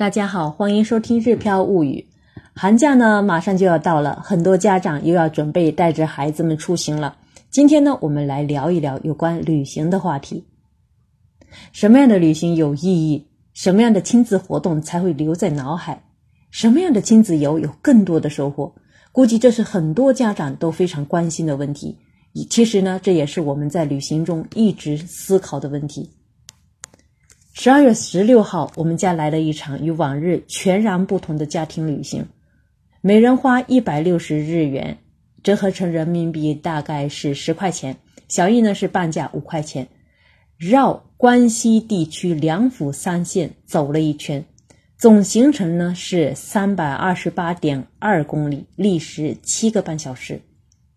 大家好，欢迎收听《日飘物语》。寒假呢，马上就要到了，很多家长又要准备带着孩子们出行了。今天呢，我们来聊一聊有关旅行的话题。什么样的旅行有意义？什么样的亲子活动才会留在脑海？什么样的亲子游有更多的收获？估计这是很多家长都非常关心的问题。其实呢，这也是我们在旅行中一直思考的问题。十二月十六号，我们家来了一场与往日全然不同的家庭旅行。每人花一百六十日元，折合成人民币大概是十块钱。小易呢是半价五块钱，绕关西地区两府三县走了一圈，总行程呢是三百二十八点二公里，历时七个半小时。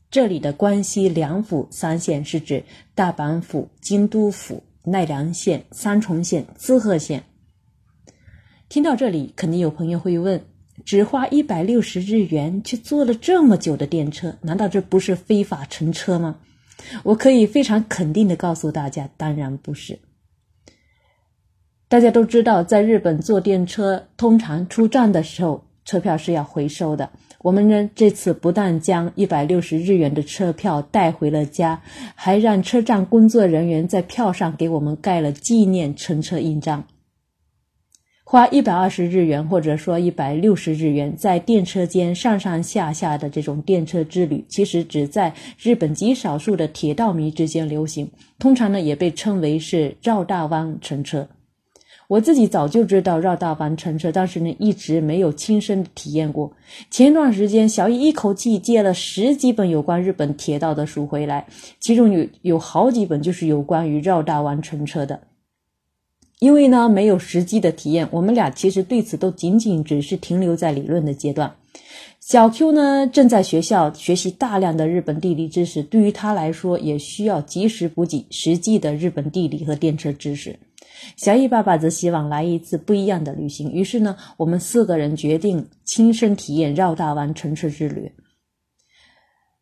这里的关西两府三县是指大阪府、京都府。奈良县、三重县、滋贺县。听到这里，肯定有朋友会问：只花一百六十日元，却坐了这么久的电车，难道这不是非法乘车吗？我可以非常肯定的告诉大家，当然不是。大家都知道，在日本坐电车，通常出站的时候，车票是要回收的。我们呢，这次不但将一百六十日元的车票带回了家，还让车站工作人员在票上给我们盖了纪念乘车印章。花一百二十日元，或者说一百六十日元，在电车间上上下下的这种电车之旅，其实只在日本极少数的铁道迷之间流行，通常呢也被称为是绕大弯乘车。我自己早就知道绕大弯乘车，但是呢，一直没有亲身体验过。前段时间，小易一口气借了十几本有关日本铁道的书回来，其中有有好几本就是有关于绕大弯乘车的。因为呢，没有实际的体验，我们俩其实对此都仅仅只是停留在理论的阶段。小 Q 呢，正在学校学习大量的日本地理知识，对于他来说，也需要及时补给实际的日本地理和电车知识。小易爸爸则希望来一次不一样的旅行，于是呢，我们四个人决定亲身体验绕大弯乘车之旅。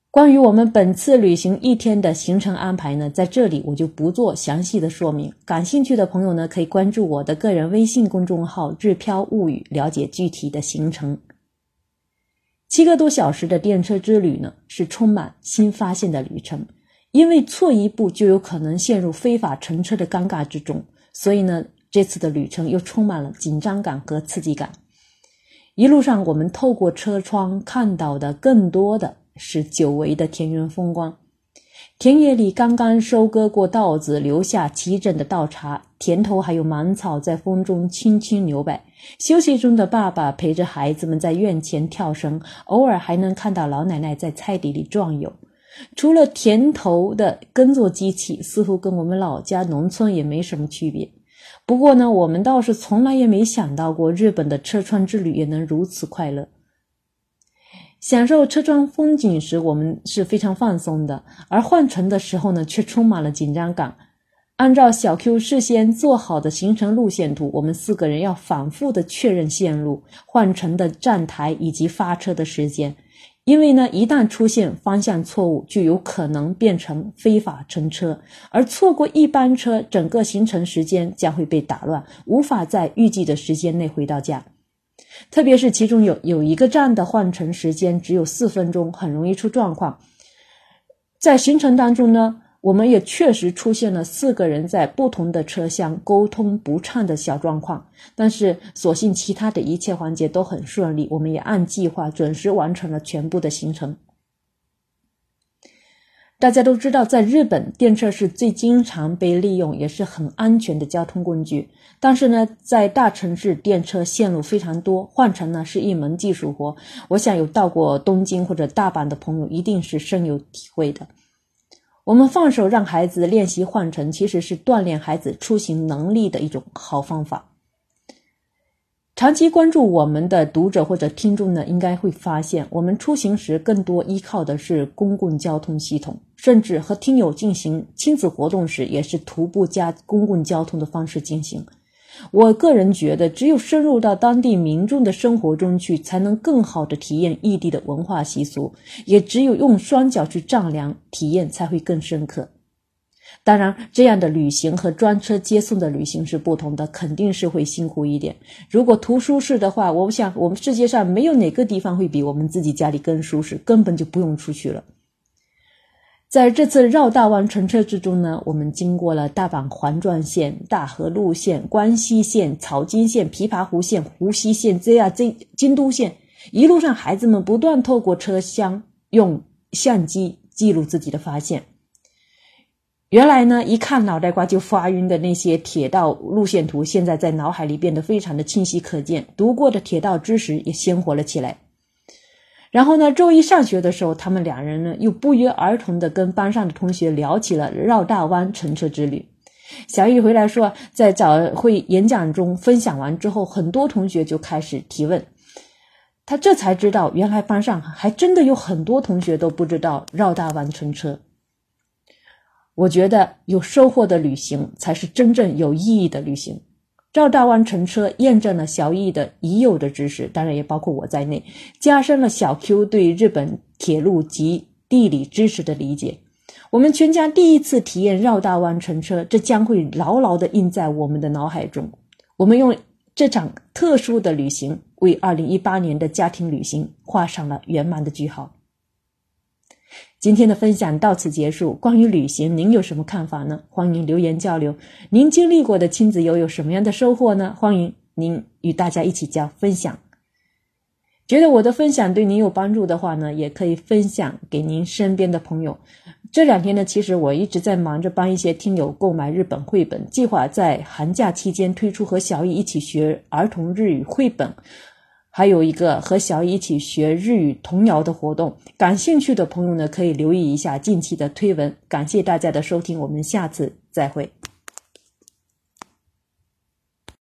关于我们本次旅行一天的行程安排呢，在这里我就不做详细的说明。感兴趣的朋友呢，可以关注我的个人微信公众号“日飘物语”，了解具体的行程。七个多小时的电车之旅呢，是充满新发现的旅程，因为错一步就有可能陷入非法乘车的尴尬之中。所以呢，这次的旅程又充满了紧张感和刺激感。一路上，我们透过车窗看到的更多的是久违的田园风光。田野里刚刚收割过稻子，留下齐整的稻茬，田头还有芒草在风中轻轻摇摆。休息中的爸爸陪着孩子们在院前跳绳，偶尔还能看到老奶奶在菜地里转悠。除了田头的耕作机器，似乎跟我们老家农村也没什么区别。不过呢，我们倒是从来也没想到过，日本的车窗之旅也能如此快乐。享受车窗风景时，我们是非常放松的；而换乘的时候呢，却充满了紧张感。按照小 Q 事先做好的行程路线图，我们四个人要反复的确认线路、换乘的站台以及发车的时间。因为呢，一旦出现方向错误，就有可能变成非法乘车，而错过一班车，整个行程时间将会被打乱，无法在预计的时间内回到家。特别是其中有有一个站的换乘时间只有四分钟，很容易出状况。在行程当中呢。我们也确实出现了四个人在不同的车厢沟通不畅的小状况，但是所幸其他的一切环节都很顺利，我们也按计划准时完成了全部的行程。大家都知道，在日本，电车是最经常被利用，也是很安全的交通工具。但是呢，在大城市，电车线路非常多，换乘呢是一门技术活。我想有到过东京或者大阪的朋友，一定是深有体会的。我们放手让孩子练习换乘，其实是锻炼孩子出行能力的一种好方法。长期关注我们的读者或者听众呢，应该会发现，我们出行时更多依靠的是公共交通系统，甚至和听友进行亲子活动时，也是徒步加公共交通的方式进行。我个人觉得，只有深入到当地民众的生活中去，才能更好的体验异地的文化习俗；也只有用双脚去丈量，体验才会更深刻。当然，这样的旅行和专车接送的旅行是不同的，肯定是会辛苦一点。如果图舒适的话，我想我们世界上没有哪个地方会比我们自己家里更舒适，根本就不用出去了。在这次绕大湾乘车之中呢，我们经过了大阪环状线、大和路线、关西线、草津线、琵琶湖线、湖西线、ZRZ 京都线，一路上孩子们不断透过车厢用相机记录自己的发现。原来呢，一看脑袋瓜就发晕的那些铁道路线图，现在在脑海里变得非常的清晰可见。读过的铁道知识也鲜活了起来。然后呢，周一上学的时候，他们两人呢又不约而同的跟班上的同学聊起了绕大弯乘车之旅。小易回来说，在早会演讲中分享完之后，很多同学就开始提问。他这才知道，原来班上还真的有很多同学都不知道绕大弯乘车。我觉得有收获的旅行才是真正有意义的旅行。绕大湾乘车验证了小易的已有的知识，当然也包括我在内，加深了小 Q 对日本铁路及地理知识的理解。我们全家第一次体验绕大湾乘车，这将会牢牢的印在我们的脑海中。我们用这场特殊的旅行，为2018年的家庭旅行画上了圆满的句号。今天的分享到此结束。关于旅行，您有什么看法呢？欢迎留言交流。您经历过的亲子游有什么样的收获呢？欢迎您与大家一起交分享。觉得我的分享对您有帮助的话呢，也可以分享给您身边的朋友。这两天呢，其实我一直在忙着帮一些听友购买日本绘本，计划在寒假期间推出和小易一起学儿童日语绘本。还有一个和小一起学日语童谣的活动，感兴趣的朋友呢，可以留意一下近期的推文。感谢大家的收听，我们下次再会。